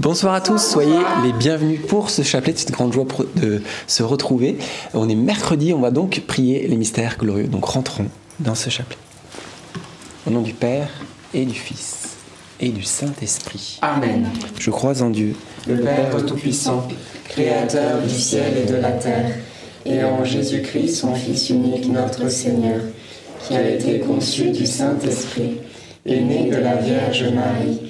Bonsoir à tous, soyez les bienvenus pour ce chapelet. C'est une grande joie de se retrouver. On est mercredi, on va donc prier les mystères glorieux. Donc rentrons dans ce chapelet. Au nom du Père et du Fils et du Saint-Esprit. Amen. Je crois en Dieu, le Père Tout-Puissant, Créateur du ciel et de la terre, et en Jésus-Christ, son Fils unique, notre Seigneur, qui a été conçu du Saint-Esprit, est né de la Vierge Marie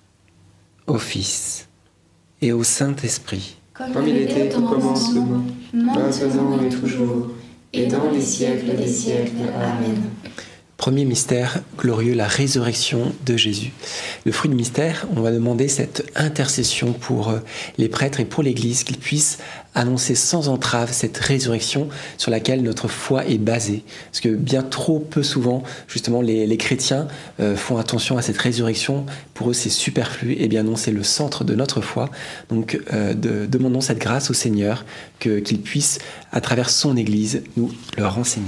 au Fils et au Saint-Esprit. Comme, il était au commencement, maintenant et toujours, et dans les siècles des siècles. Amen. Premier mystère glorieux, la résurrection de Jésus. Le fruit du mystère, on va demander cette intercession pour euh, les prêtres et pour l'Église, qu'ils puissent annoncer sans entrave cette résurrection sur laquelle notre foi est basée. Parce que bien trop peu souvent, justement, les, les chrétiens euh, font attention à cette résurrection. Pour eux, c'est superflu. Eh bien non, c'est le centre de notre foi. Donc, euh, de, demandons cette grâce au Seigneur qu'il puisse, à travers son Église, nous le renseigner.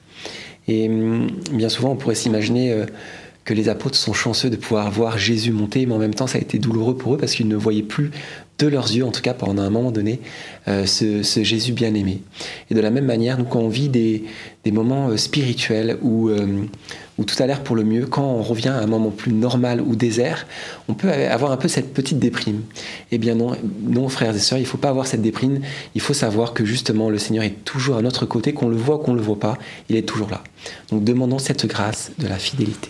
Et hum, bien souvent, on pourrait s'imaginer euh, que les apôtres sont chanceux de pouvoir voir Jésus monter, mais en même temps, ça a été douloureux pour eux parce qu'ils ne voyaient plus de leurs yeux, en tout cas pendant un moment donné, euh, ce, Jésus bien-aimé. Et de la même manière, nous, quand on vit des, moments euh, spirituels où, euh, tout a l'air pour le mieux, quand on revient à un moment plus normal ou désert, on peut avoir un peu cette petite déprime. Eh bien non, non frères et sœurs, il ne faut pas avoir cette déprime, il faut savoir que justement le Seigneur est toujours à notre côté, qu'on le voit ou qu'on ne le voit pas, il est toujours là. Donc demandons cette grâce de la fidélité.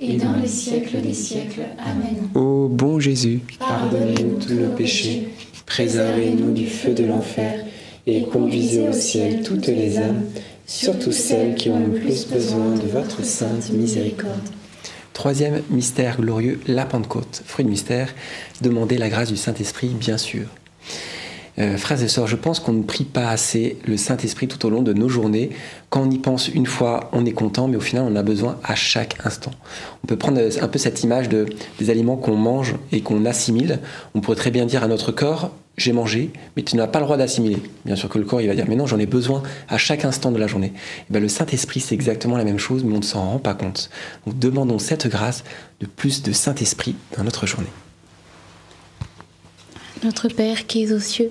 et dans les siècles des siècles. Amen. Ô bon Jésus, Pardonnez-nous tous nos péchés, préservez-nous du feu de l'enfer, et conduisez au ciel toutes les âmes, surtout celles qui ont le plus besoin de votre sainte miséricorde. Troisième mystère glorieux, la Pentecôte. Fruit de mystère, demander la grâce du Saint-Esprit, bien sûr. Euh, frères et sœurs, je pense qu'on ne prie pas assez le Saint-Esprit tout au long de nos journées. Quand on y pense une fois, on est content, mais au final, on en a besoin à chaque instant. On peut prendre un peu cette image de, des aliments qu'on mange et qu'on assimile. On pourrait très bien dire à notre corps, j'ai mangé, mais tu n'as pas le droit d'assimiler. Bien sûr que le corps, il va dire, mais non, j'en ai besoin à chaque instant de la journée. Et ben, le Saint-Esprit, c'est exactement la même chose, mais on ne s'en rend pas compte. Donc demandons cette grâce de plus de Saint-Esprit dans notre journée. Notre Père qui es aux cieux,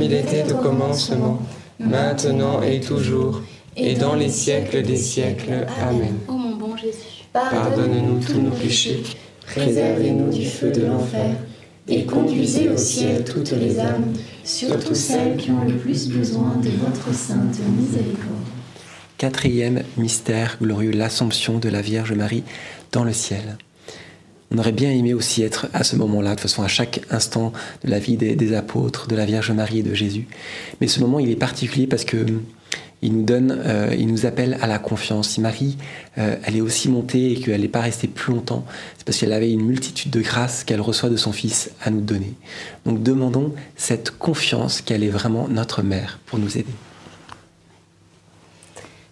Comme il était au commencement, maintenant et toujours, et dans les siècles des siècles. Amen. Ô mon bon Jésus, Pardonne-nous tous nos péchés, Préservez-nous du feu de l'enfer et conduisez au ciel toutes les âmes, surtout celles qui ont le plus besoin de votre sainte miséricorde. Quatrième mystère glorieux, l'Assomption de la Vierge Marie dans le ciel. On aurait bien aimé aussi être à ce moment-là, de façon à chaque instant de la vie des, apôtres, de la Vierge Marie et de Jésus. Mais ce moment, il est particulier parce que il nous donne, euh, il nous appelle à la confiance. Si Marie, euh, elle est aussi montée et qu'elle n'est pas restée plus longtemps, c'est parce qu'elle avait une multitude de grâces qu'elle reçoit de son Fils à nous donner. Donc demandons cette confiance qu'elle est vraiment notre mère pour nous aider.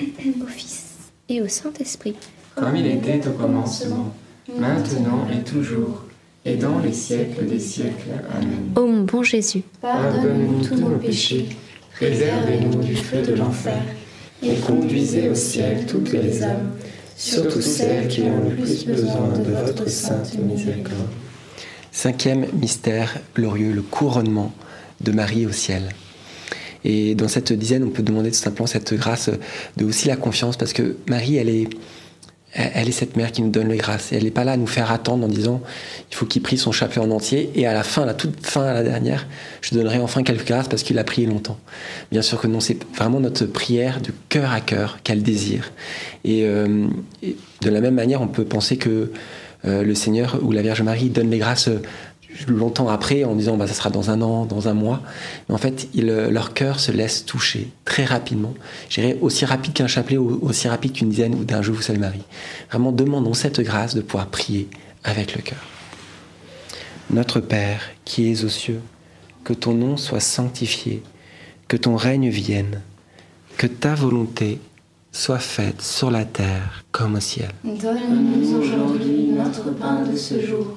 au Fils et au Saint-Esprit. Comme il était au commencement, maintenant et toujours, et dans les siècles des siècles. Amen. Ô mon bon Jésus, Pardonne-nous tous nos péchés, préservez-nous du feu de l'enfer, et conduisez au ciel toutes les âmes, surtout celles qui ont le plus besoin de votre sainte miséricorde. Cinquième mystère glorieux, le couronnement de Marie au ciel. Et dans cette dizaine, on peut demander tout simplement cette grâce de aussi la confiance, parce que Marie, elle est, elle est cette mère qui nous donne les grâces. Elle n'est pas là à nous faire attendre en disant il faut qu'il prie son chapelet en entier, et à la fin, à la toute fin, à la dernière, je donnerai enfin quelques grâces parce qu'il a prié longtemps. Bien sûr que non, c'est vraiment notre prière de cœur à cœur qu'elle désire. Et, euh, et de la même manière, on peut penser que euh, le Seigneur ou la Vierge Marie donne les grâces longtemps après en disant bah, ça sera dans un an, dans un mois. Mais en fait, euh, leur cœur se laisse toucher très rapidement. Je dirais aussi rapide qu'un chapelet aussi rapide qu'une dizaine ou d'un Je vous salue Marie. Vraiment, demandons cette grâce de pouvoir prier avec le cœur. Notre Père qui es aux cieux, que ton nom soit sanctifié, que ton règne vienne, que ta volonté soit faite sur la terre comme au ciel. Donne-nous aujourd'hui notre pain de ce jour.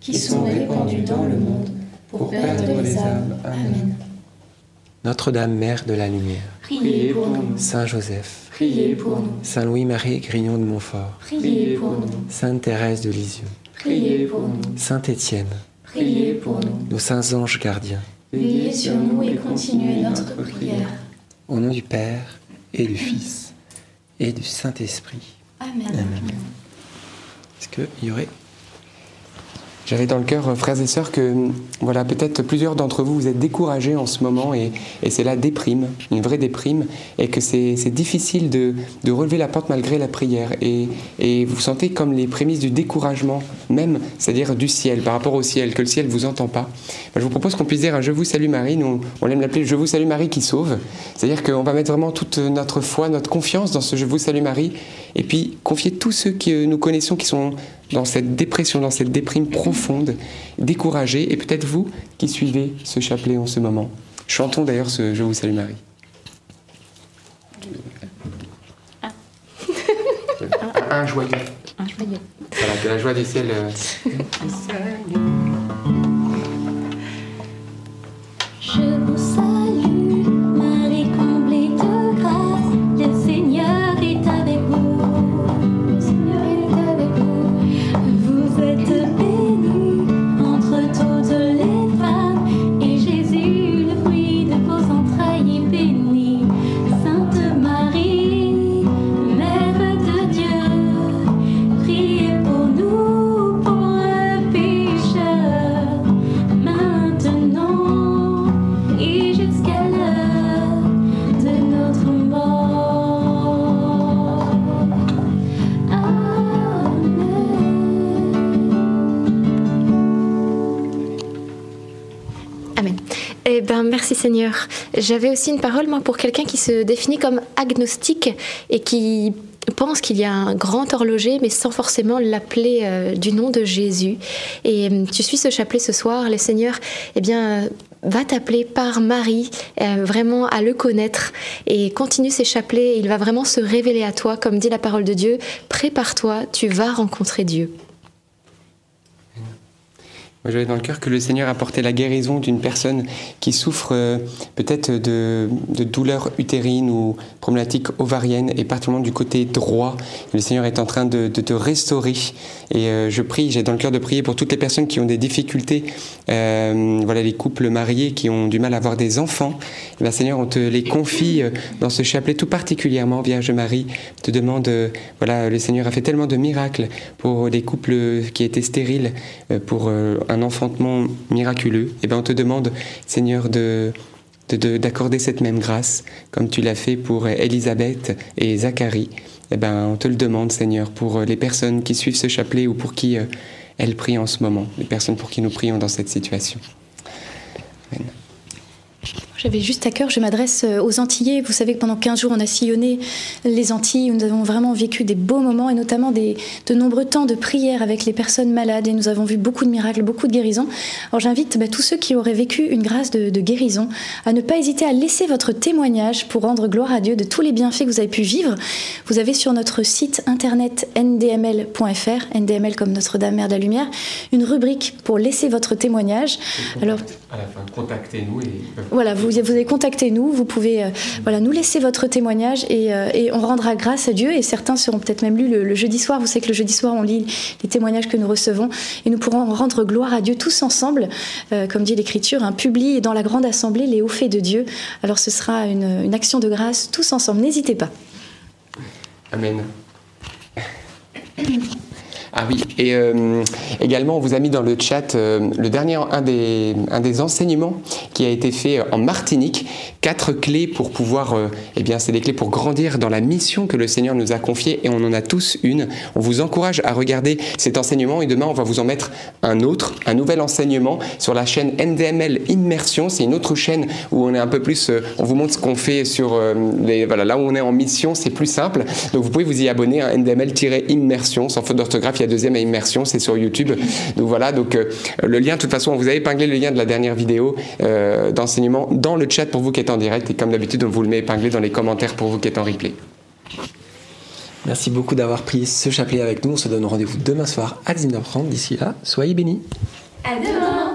qui sont répandus dans le monde pour perdre les âmes. Amen. Notre-Dame Mère de la Lumière, Priez pour nous. Saint Joseph, Priez pour nous. Saint Louis-Marie Grignon de Montfort, Priez pour nous. Sainte Thérèse de Lisieux, Priez pour nous. Saint Étienne, Priez pour nous. nos saints anges gardiens, Veillez sur nous et continuez notre prière. au nom du Père et du Fils et du Saint-Esprit. Amen. Est-ce qu'il y aurait J'avais dans le cœur, euh, frères et sœurs, que voilà, peut-être plusieurs d'entre vous, vous êtes découragés en ce moment et, et c'est la déprime, une vraie déprime, et que c'est difficile de, de relever la pente malgré la prière. Et, et vous sentez comme les prémices du découragement, même, c'est-à-dire du ciel, par rapport au ciel, que le ciel ne vous entend pas. Ben, je vous propose qu'on puisse dire un Je vous salue Marie, nous on aime l'appeler Je vous salue Marie qui sauve. C'est-à-dire qu'on va mettre vraiment toute notre foi, notre confiance dans ce Je vous salue Marie, et puis confier tous ceux que nous connaissons qui sont dans cette dépression, dans cette déprime profonde, découragés, et peut-être vous qui suivez ce chapelet en ce moment. Chantons d'ailleurs ce Je vous salue Marie. Un joyeux. Un joyeux. Voilà, que la joie du ciel. euh, Seigneur. J'avais aussi une parole, pour quelqu'un qui se définit comme agnostique et qui pense qu'il y a un grand horloger, mais sans forcément l'appeler euh, du nom de Jésus. Et euh, tu suis ce chapelet ce soir, le Seigneur, eh bien, euh, va t'appeler par Marie, vraiment à le connaître et continue ces chapelets. Il va vraiment se révéler à toi, comme dit la parole de Dieu. Prépare-toi, tu vas rencontrer Dieu. J'avais dans le cœur que le Seigneur apportait la guérison d'une personne qui souffre euh, peut-être de, douleurs utérines ou problématiques ovariennes et particulièrement du côté droit. Le Seigneur est en train de, te restaurer. Et euh, je prie, j'ai dans le cœur de prier pour toutes les personnes qui ont des difficultés, euh, voilà, les couples mariés qui ont du mal à avoir des enfants. Eh bien, Seigneur, on te les confie euh, dans ce chapelet tout particulièrement, Vierge Marie. te demande, voilà, le Seigneur a fait tellement de miracles pour des couples qui étaient stériles, pour un enfantement miraculeux. Et bien, on te demande, Seigneur, de d'accorder cette même grâce, comme tu l'as fait pour Élisabeth et Zacharie. Eh ben, on te le demande, Seigneur, pour les personnes qui suivent ce chapelet ou pour qui elles prient en ce moment, les personnes pour qui nous prions dans cette situation. J'avais juste à cœur, je m'adresse euh, aux Antillais. Vous savez que pendant 15 jours, on a sillonné les Antilles. Nous avons vraiment vécu des beaux moments et notamment des, de nombreux temps de prière avec les personnes malades et nous avons vu beaucoup de miracles, beaucoup de guérisons. Alors j'invite bah, tous ceux qui auraient vécu une grâce de, de, guérison à ne pas hésiter à laisser votre témoignage pour rendre gloire à Dieu de tous les bienfaits que vous avez pu vivre. Vous avez sur notre site internet ndml.fr, ndml comme Notre-Dame Mère de la Lumière, une rubrique pour laisser votre témoignage. Alors à la fin, contactez-nous et voilà, vous vous, avez contacté nous, vous pouvez euh, voilà, nous laisser votre témoignage et, euh, et, on rendra grâce à Dieu et certains seront peut-être même lus le, jeudi soir. Vous savez que le jeudi soir on lit les témoignages que nous recevons et nous pourrons rendre gloire à Dieu tous ensemble, euh, comme dit l'Écriture, publie dans la grande assemblée les hauts faits de Dieu. Alors ce sera une action de grâce tous ensemble, n'hésitez pas. Amen. Ah oui, et euh, également on vous a mis dans le chat euh, le dernier, un des, un des enseignements qui a été fait en Martinique, quatre clés pour pouvoir, euh, eh bien c'est des clés pour grandir dans la mission que le Seigneur nous a confiée et on en a tous une. On vous encourage à regarder cet enseignement et demain on va vous en mettre un autre, un nouvel enseignement sur la chaîne NDML Immersion. C'est une autre chaîne où on est un peu plus, on vous montre ce qu'on fait sur les, voilà, là où on est en mission, c'est plus simple. Donc vous pouvez vous y abonner à NDML-Immersion sans faute d'orthographe il y a deuxième à immersion, c'est sur YouTube. Donc voilà, donc euh, le lien, de toute façon, vous avez épinglé le lien de la dernière vidéo euh, d'enseignement dans le chat pour vous qui êtes en direct et comme d'habitude, on vous le met épinglé dans les commentaires pour vous qui êtes en replay. Merci beaucoup d'avoir pris ce chapelet avec nous. On se donne rendez-vous demain soir à 19h30. D'ici là, soyez bénis. À demain